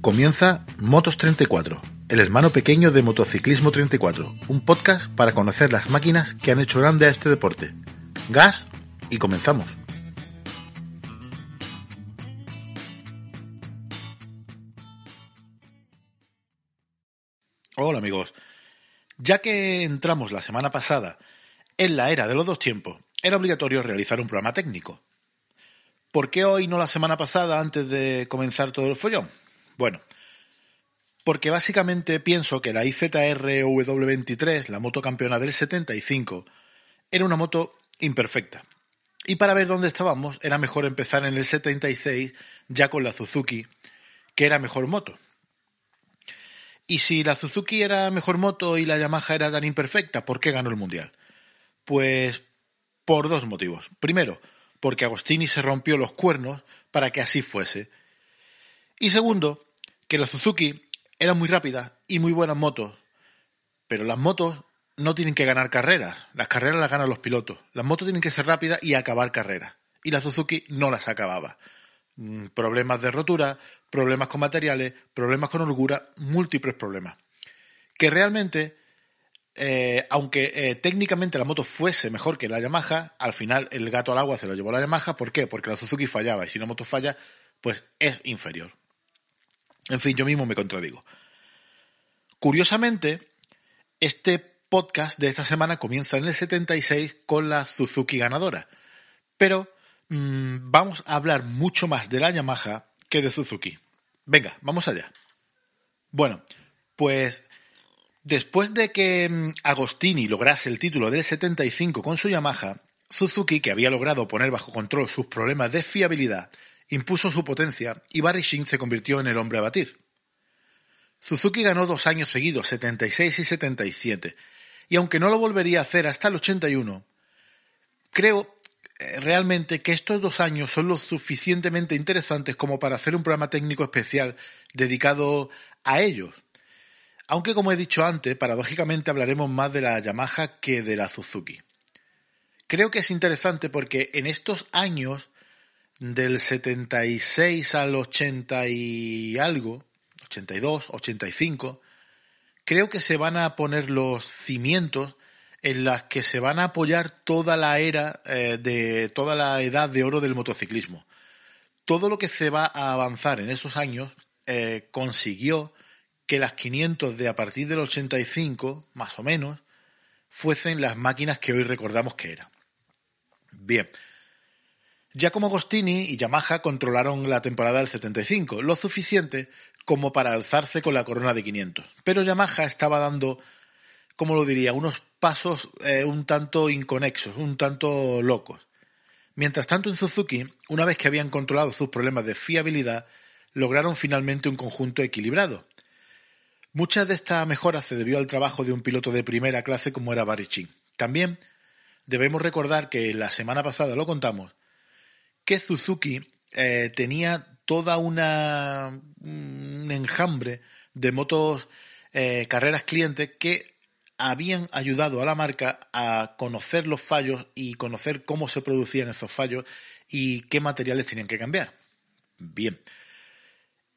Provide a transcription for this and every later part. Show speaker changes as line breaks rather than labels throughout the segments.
Comienza Motos 34, el hermano pequeño de Motociclismo 34, un podcast para conocer las máquinas que han hecho grande a este deporte. Gas y comenzamos. Hola amigos, ya que entramos la semana pasada en la era de los dos tiempos, era obligatorio realizar un programa técnico. ¿Por qué hoy no la semana pasada antes de comenzar todo el follón? Bueno, porque básicamente pienso que la IZR W23, la moto campeona del 75, era una moto imperfecta. Y para ver dónde estábamos, era mejor empezar en el 76 ya con la Suzuki, que era mejor moto. Y si la Suzuki era mejor moto y la Yamaha era tan imperfecta, ¿por qué ganó el Mundial? Pues por dos motivos. Primero, porque Agostini se rompió los cuernos para que así fuese. Y segundo, que la Suzuki era muy rápida y muy buenas motos. Pero las motos no tienen que ganar carreras. Las carreras las ganan los pilotos. Las motos tienen que ser rápidas y acabar carreras. Y la Suzuki no las acababa. Mm, problemas de rotura, problemas con materiales, problemas con holgura, múltiples problemas. Que realmente eh, aunque eh, técnicamente la moto fuese mejor que la Yamaha, al final el gato al agua se lo llevó la Yamaha. ¿Por qué? Porque la Suzuki fallaba y si una moto falla, pues es inferior. En fin, yo mismo me contradigo. Curiosamente, este podcast de esta semana comienza en el 76 con la Suzuki ganadora. Pero mm, vamos a hablar mucho más de la Yamaha que de Suzuki. Venga, vamos allá. Bueno, pues Después de que mm, Agostini lograse el título del 75 con su Yamaha, Suzuki, que había logrado poner bajo control sus problemas de fiabilidad, impuso su potencia y Barry Shing se convirtió en el hombre a batir. Suzuki ganó dos años seguidos, 76 y 77, y aunque no lo volvería a hacer hasta el 81, creo eh, realmente que estos dos años son lo suficientemente interesantes como para hacer un programa técnico especial dedicado a ellos. Aunque como he dicho antes, paradójicamente hablaremos más de la Yamaha que de la Suzuki. Creo que es interesante porque en estos años, del 76 al 80 y algo, 82, 85, creo que se van a poner los cimientos en las que se van a apoyar toda la era eh, de toda la edad de oro del motociclismo. Todo lo que se va a avanzar en esos años eh, consiguió que las 500 de a partir del 85, más o menos, fuesen las máquinas que hoy recordamos que eran. Bien, Giacomo Agostini y Yamaha controlaron la temporada del 75, lo suficiente como para alzarse con la corona de 500. Pero Yamaha estaba dando, como lo diría, unos pasos eh, un tanto inconexos, un tanto locos. Mientras tanto en Suzuki, una vez que habían controlado sus problemas de fiabilidad, lograron finalmente un conjunto equilibrado, Muchas de estas mejoras se debió al trabajo de un piloto de primera clase como era Barry También debemos recordar que la semana pasada lo contamos, que Suzuki eh, tenía toda una un enjambre de motos eh, carreras clientes que habían ayudado a la marca a conocer los fallos y conocer cómo se producían esos fallos y qué materiales tenían que cambiar. Bien.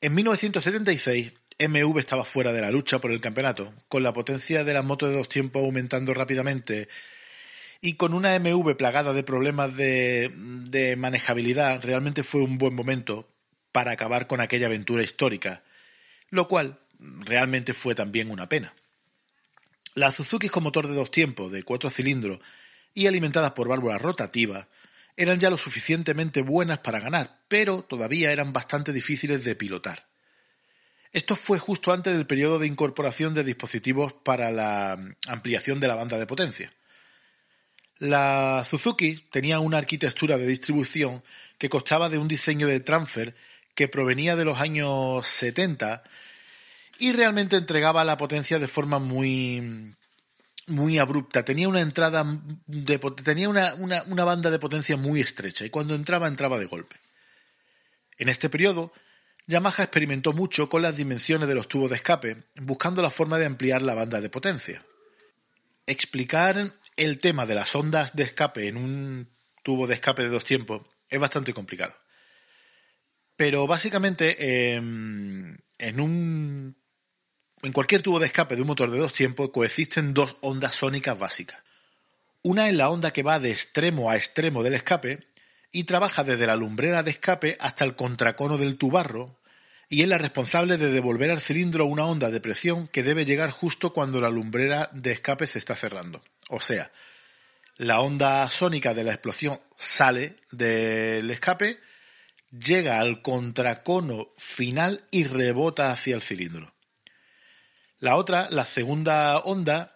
En 1976 MV estaba fuera de la lucha por el campeonato, con la potencia de las motos de dos tiempos aumentando rápidamente y con una MV plagada de problemas de, manejabilidad, realmente fue un buen momento para acabar con aquella aventura histórica, lo cual realmente fue también una pena. Las Suzuki con motor de dos tiempos, de cuatro cilindros y alimentadas por válvulas rotativas, eran ya lo suficientemente buenas para ganar, pero todavía eran bastante difíciles de pilotar. Esto fue justo antes del periodo de incorporación de dispositivos para la ampliación de la banda de potencia. La Suzuki tenía una arquitectura de distribución que costaba de un diseño de transfer que provenía de los años 70 y realmente entregaba la potencia de forma muy muy abrupta, tenía una entrada de, tenía una, una banda de potencia muy estrecha y cuando entraba entraba de golpe. En este periodo Yamaha experimentó mucho con las dimensiones de los tubos de escape, buscando la forma de ampliar la banda de potencia. Explicar el tema de las ondas de escape en un tubo de escape de dos tiempos es bastante complicado. Pero básicamente em, en un en cualquier tubo de escape de un motor de dos tiempos coexisten dos ondas sónicas básicas. Una es la onda que va de extremo a extremo del escape y trabaja desde la lumbrera de escape hasta el contracono del tubarro y es la responsable de devolver al cilindro una onda de presión que debe llegar justo cuando la lumbrera de escape se está cerrando. O sea, la onda sónica de la explosión sale del escape, llega al contracono final y rebota hacia el cilindro. La otra, la segunda onda,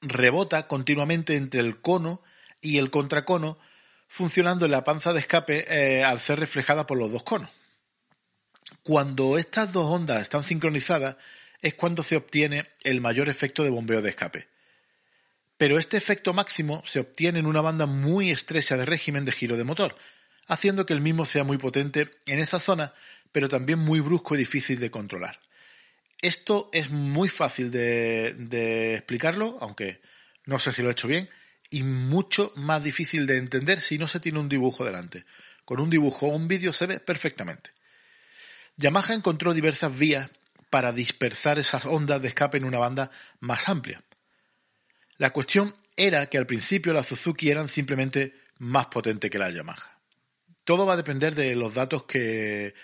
rebota continuamente entre el cono y el contracono, funcionando en la panza de escape eh, al ser reflejada por los dos conos. Cuando estas dos ondas están sincronizadas es cuando se obtiene el mayor efecto de bombeo de escape. Pero este efecto máximo se obtiene en una banda muy estrecha de régimen de giro de motor, haciendo que el mismo sea muy potente en esa zona, pero también muy brusco y difícil de controlar. Esto es muy fácil de, explicarlo, aunque no sé si lo he hecho bien, y mucho más difícil de entender si no se tiene un dibujo delante. Con un dibujo o un vídeo se ve perfectamente. Yamaha encontró diversas vías para dispersar esas ondas de escape en una banda más amplia. La cuestión era que al principio las Suzuki eran simplemente más potentes que las Yamaha. Todo va a depender de los datos que,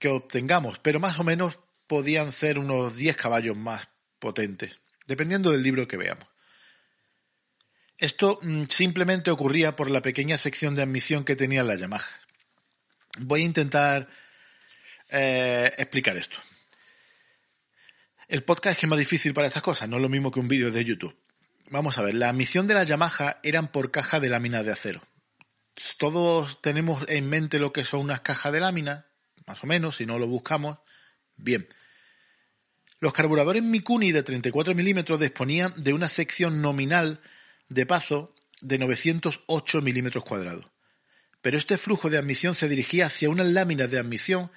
que obtengamos, pero más o menos podían ser unos 10 caballos más potentes, dependiendo del libro que veamos. Esto mm, simplemente ocurría por la pequeña sección de admisión que tenía la Yamaha. Voy a intentar eh, explicar esto. El podcast es que es más difícil para estas cosas, no es lo mismo que un vídeo de YouTube. Vamos a ver, la admisión de la Yamaha eran por caja de lámina de acero. Todos tenemos en mente lo que son unas cajas de lámina, más o menos, si no lo buscamos. Bien. Los carburadores Mikuni de 34 milímetros disponían de una sección nominal de paso de 908 milímetros cuadrados. Pero este flujo de admisión se dirigía hacia unas láminas de admisión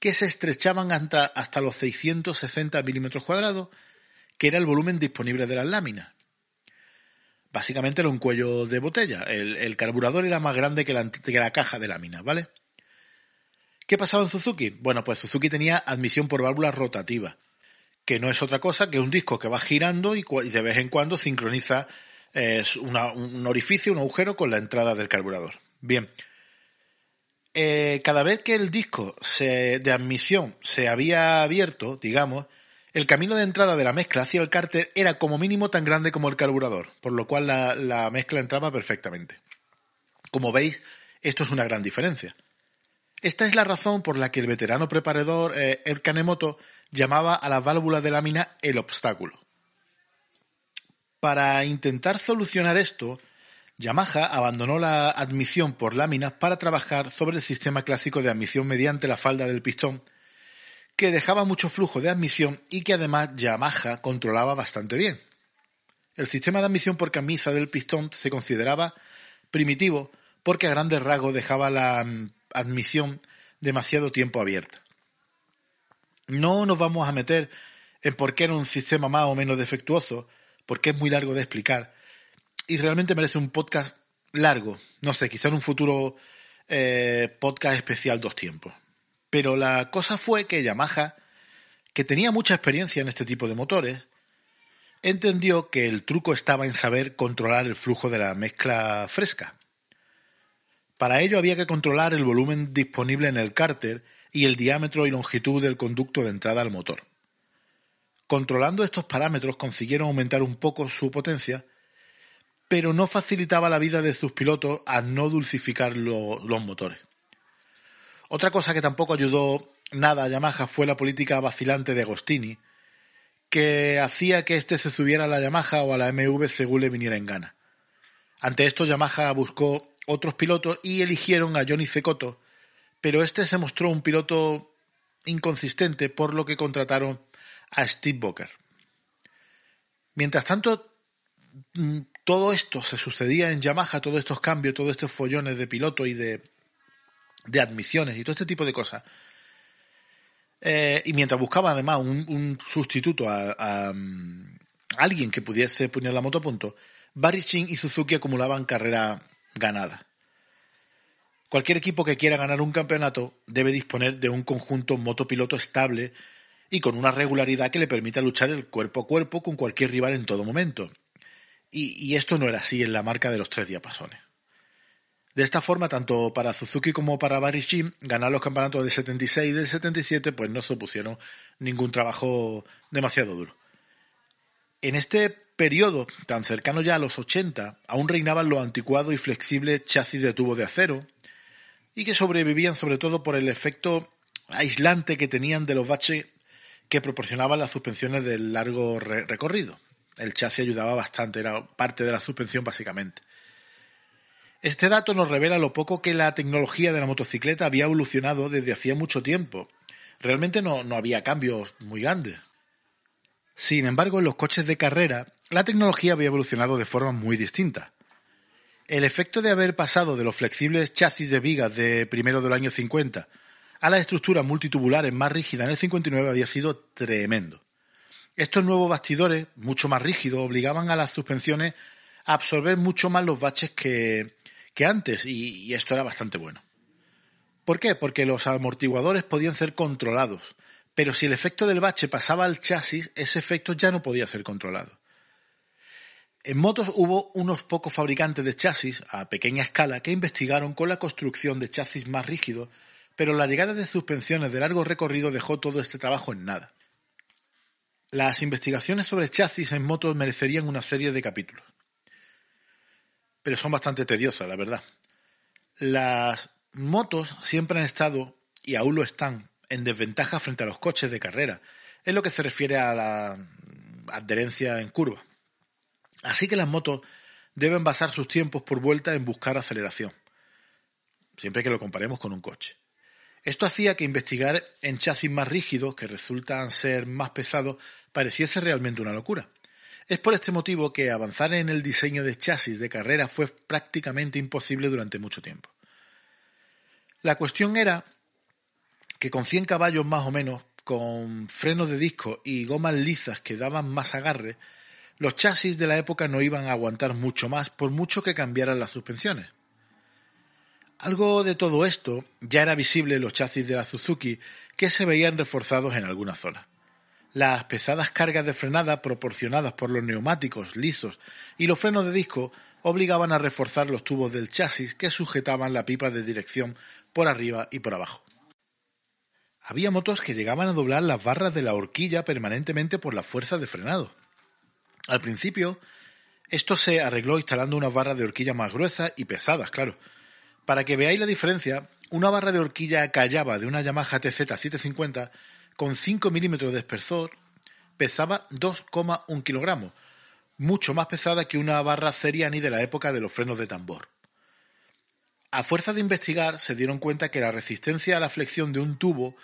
que se estrechaban hasta, hasta los 660 milímetros cuadrados, que era el volumen disponible de las láminas. Básicamente era un cuello de botella. El, carburador era más grande que la, caja de láminas, ¿vale? ¿Qué pasaba en Suzuki? Bueno, pues Suzuki tenía admisión por válvula rotativa, que no es otra cosa que un disco que va girando y, de vez en cuando sincroniza eh, un orificio, un agujero con la entrada del carburador. Bien. Eh, cada vez que el disco de admisión se había abierto, digamos, el camino de entrada de la mezcla hacia el cárter era como mínimo tan grande como el carburador, por lo cual la mezcla entraba perfectamente. Como veis, esto es una gran diferencia. Esta es la razón por la que el veterano preparador eh, Kanemoto llamaba a la válvula de lámina el obstáculo. Para intentar solucionar esto, Yamaha abandonó la admisión por láminas para trabajar sobre el sistema clásico de admisión mediante la falda del pistón, que dejaba mucho flujo de admisión y que además Yamaha controlaba bastante bien. El sistema de admisión por camisa del pistón se consideraba primitivo porque a grandes rasgos dejaba la mm, admisión demasiado tiempo abierta. No nos vamos a meter en por qué era un sistema más o menos defectuoso, porque es muy largo de explicar y realmente merece un podcast largo, no sé, quizá en un futuro eh, podcast especial dos tiempos. Pero la cosa fue que Yamaha, que tenía mucha experiencia en este tipo de motores, entendió que el truco estaba en saber controlar el flujo de la mezcla fresca. Para ello había que controlar el volumen disponible en el cárter y el diámetro y longitud del conducto de entrada al motor. Controlando estos parámetros consiguieron aumentar un poco su potencia, pero no facilitaba la vida de sus pilotos al no dulcificar los motores. Otra cosa que tampoco ayudó nada a Yamaha fue la política vacilante de Agostini, que hacía que éste se subiera a la Yamaha o a la MV según le viniera en gana. Ante esto Yamaha buscó otros pilotos y eligieron a Johnny Cecotto, pero este se mostró un piloto inconsistente, por lo que contrataron a Steve Boker. Mientras tanto, mm, todo esto se sucedía en Yamaha, todos estos cambios, todos estos follones de piloto y de, de admisiones y todo este tipo de cosas. Eh, y mientras buscaba además un, sustituto a, mm, alguien que pudiese poner la moto a punto, Barry Chin y Suzuki acumulaban carrera ganada. Cualquier equipo que quiera ganar un campeonato debe disponer de un conjunto motopiloto estable y con una regularidad que le permita luchar el cuerpo a cuerpo con cualquier rival en todo momento. Y, esto no era así en la marca de los tres diapasones. De esta forma, tanto para Suzuki como para Jim, ganar los campeonatos del 76 y del 77 pues no supusieron ningún trabajo demasiado duro. En este periodo tan cercano ya a los 80, aún reinaban los anticuados y flexibles chasis de tubo de acero, y que sobrevivían sobre todo por el efecto aislante que tenían de los baches que proporcionaban las suspensiones del largo recorrido. El chasis ayudaba bastante, era parte de la suspensión básicamente. Este dato nos revela lo poco que la tecnología de la motocicleta había evolucionado desde hacía mucho tiempo. Realmente no, no había cambios muy grandes. Sin embargo, en los coches de carrera, la tecnología había evolucionado de forma muy distinta. El efecto de haber pasado de los flexibles chasis de vigas de primero del año 50 a las estructuras multitubulares más rígidas en el 59 había sido tremendo. Estos nuevos bastidores, mucho más rígidos, obligaban a las suspensiones a absorber mucho más los baches que, que antes, y, esto era bastante bueno. ¿Por qué? Porque los amortiguadores podían ser controlados, pero si el efecto del bache pasaba al chasis, ese efecto ya no podía ser controlado. En motos hubo unos pocos fabricantes de chasis a pequeña escala que investigaron con la construcción de chasis más rígidos, pero la llegada de suspensiones de largo recorrido dejó todo este trabajo en nada. Las investigaciones sobre chasis en motos merecerían una serie de capítulos. Pero son bastante tediosas, la verdad. Las motos siempre han estado, y aún lo están, en desventaja frente a los coches de carrera, en lo que se refiere a la adherencia en curva. Así que las motos deben basar sus tiempos por vuelta en buscar aceleración, siempre que lo comparemos con un coche. Esto hacía que investigar en chasis más rígidos, que resultan ser más pesados, pareciese realmente una locura. Es por este motivo que avanzar en el diseño de chasis de carrera fue prácticamente imposible durante mucho tiempo. La cuestión era que con 100 caballos más o menos, con frenos de disco y gomas lisas que daban más agarre, los chasis de la época no iban a aguantar mucho más por mucho que cambiaran las suspensiones. Algo de todo esto ya era visible en los chasis de la Suzuki que se veían reforzados en algunas zonas. Las pesadas cargas de frenada proporcionadas por los neumáticos lisos y los frenos de disco obligaban a reforzar los tubos del chasis que sujetaban la pipa de dirección por arriba y por abajo. Había motos que llegaban a doblar las barras de la horquilla permanentemente por la fuerza de frenado. Al principio, esto se arregló instalando unas barras de horquilla más gruesas y pesadas, claro. Para que veáis la diferencia, una barra de horquilla callaba de una Yamaha TZ750 con 5 milímetros de espesor pesaba 2,1 kilogramos, mucho más pesada que una barra Seriani de la época de los frenos de tambor. A fuerza de investigar, se dieron cuenta que la resistencia a la flexión de un tubo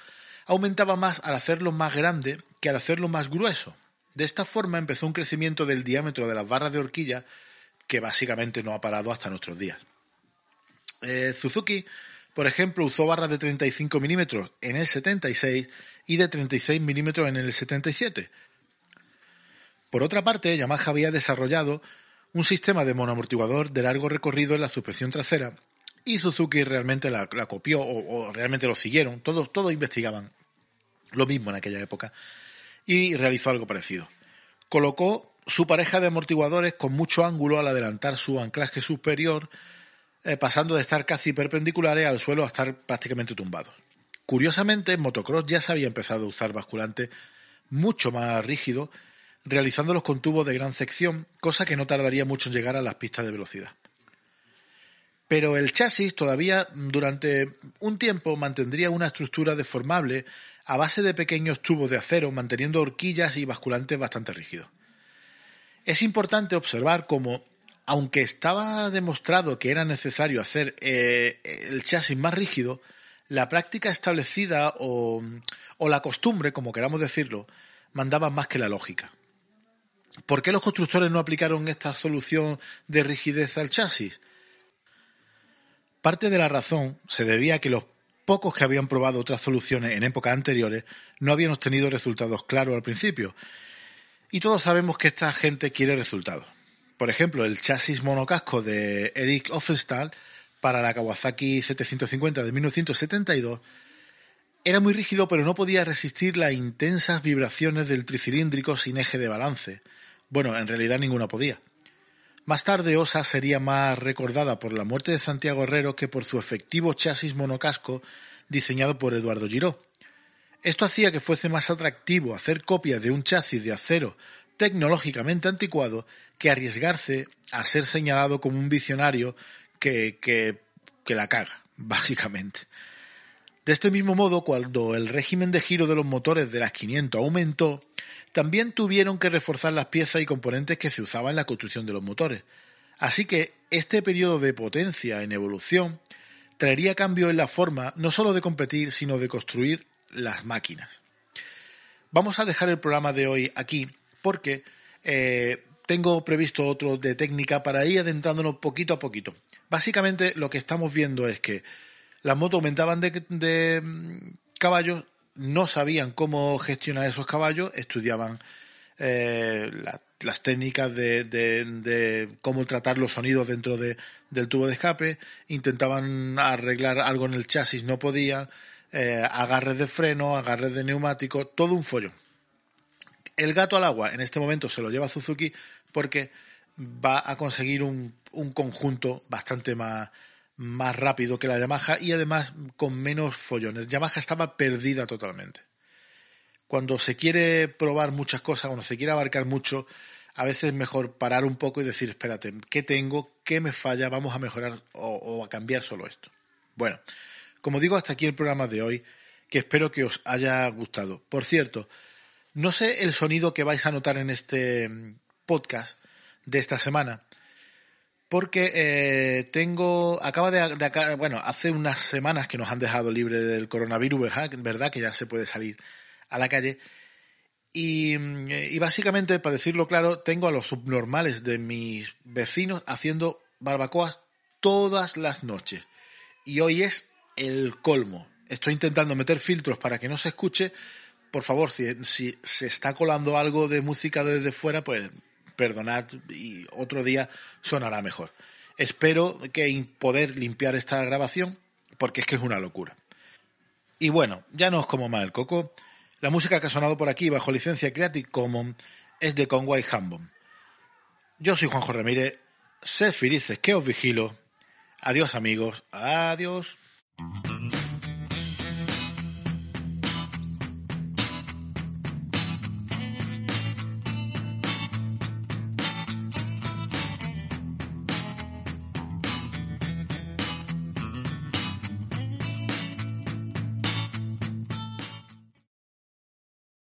aumentaba más al hacerlo más grande que al hacerlo más grueso. De esta forma empezó un crecimiento del diámetro de las barras de horquilla que básicamente no ha parado hasta nuestros días. Eh, Suzuki, por ejemplo, usó barras de 35 milímetros en el 76 y de 36 milímetros en el 77. Por otra parte, Yamaha había desarrollado un sistema de monoamortiguador de largo recorrido en la suspensión trasera y Suzuki realmente la, copió o, realmente lo siguieron. Todos, todos investigaban lo mismo en aquella época y realizó algo parecido. Colocó su pareja de amortiguadores con mucho ángulo al adelantar su anclaje superior, eh, pasando de estar casi perpendiculares al suelo a estar prácticamente tumbados. Curiosamente, en motocross ya se había empezado a usar basculantes mucho más rígidos, realizándolos con tubos de gran sección, cosa que no tardaría mucho en llegar a las pistas de velocidad. Pero el chasis todavía durante un tiempo mantendría una estructura deformable a base de pequeños tubos de acero, manteniendo horquillas y basculantes bastante rígidos. Es importante observar cómo, aunque estaba demostrado que era necesario hacer eh, el chasis más rígido, la práctica establecida o, la costumbre, como queramos decirlo, mandaba más que la lógica. ¿Por qué los constructores no aplicaron esta solución de rigidez al chasis? Parte de la razón se debía a que los pocos que habían probado otras soluciones en épocas anteriores no habían obtenido resultados claros al principio. Y todos sabemos que esta gente quiere resultados. Por ejemplo, el chasis monocasco de Eric Offenstahl para la Kawasaki 750 de 1972, era muy rígido pero no podía resistir las intensas vibraciones del tricilíndrico sin eje de balance. Bueno, en realidad ninguna podía. Más tarde Osa sería más recordada por la muerte de Santiago Herrero que por su efectivo chasis monocasco diseñado por Eduardo Giró. Esto hacía que fuese más atractivo hacer copias de un chasis de acero tecnológicamente anticuado que arriesgarse a ser señalado como un visionario que, que, la caga, básicamente. De este mismo modo, cuando el régimen de giro de los motores de las 500 aumentó, también tuvieron que reforzar las piezas y componentes que se usaban en la construcción de los motores. Así que este periodo de potencia en evolución traería cambio en la forma no solo de competir, sino de construir las máquinas. Vamos a dejar el programa de hoy aquí porque eh, tengo previsto otro de técnica para ir adentrándonos poquito a poquito. Básicamente lo que estamos viendo es que las motos aumentaban de, mm, caballos, no sabían cómo gestionar esos caballos, estudiaban eh, las técnicas de, cómo tratar los sonidos dentro del tubo de escape, intentaban arreglar algo en el chasis, no podían, eh, agarres de freno, agarres de neumático, todo un follón. El gato al agua en este momento se lo lleva Suzuki porque va a conseguir un, un conjunto bastante más, más rápido que la Yamaha y además con menos follones. Yamaha estaba perdida totalmente. Cuando se quiere probar muchas cosas, cuando se quiere abarcar mucho, a veces es mejor parar un poco y decir, espérate, ¿qué tengo? ¿Qué me falla? Vamos a mejorar o, a cambiar solo esto. Bueno, como digo, hasta aquí el programa de hoy, que espero que os haya gustado. Por cierto, no sé el sonido que vais a notar en este podcast de esta semana, porque eh, tengo, acaba de, de, bueno, hace unas semanas que nos han dejado libre del coronavirus, ¿verdad? Que ya se puede salir a la calle. Y, mm, y, básicamente, para decirlo claro, tengo a los subnormales de mis vecinos haciendo barbacoas todas las noches. Y hoy es el colmo. Estoy intentando meter filtros para que no se escuche. Por favor, si, si se está colando algo de música desde fuera, pues perdonad y otro día sonará mejor. Espero que poder limpiar esta grabación porque es que es una locura. Y bueno, ya no os como más el coco. La música que ha sonado por aquí bajo licencia Creative Commons es de Conway Hambon. Yo soy Juanjo Ramírez. Sed felices que os vigilo. Adiós amigos. Adiós.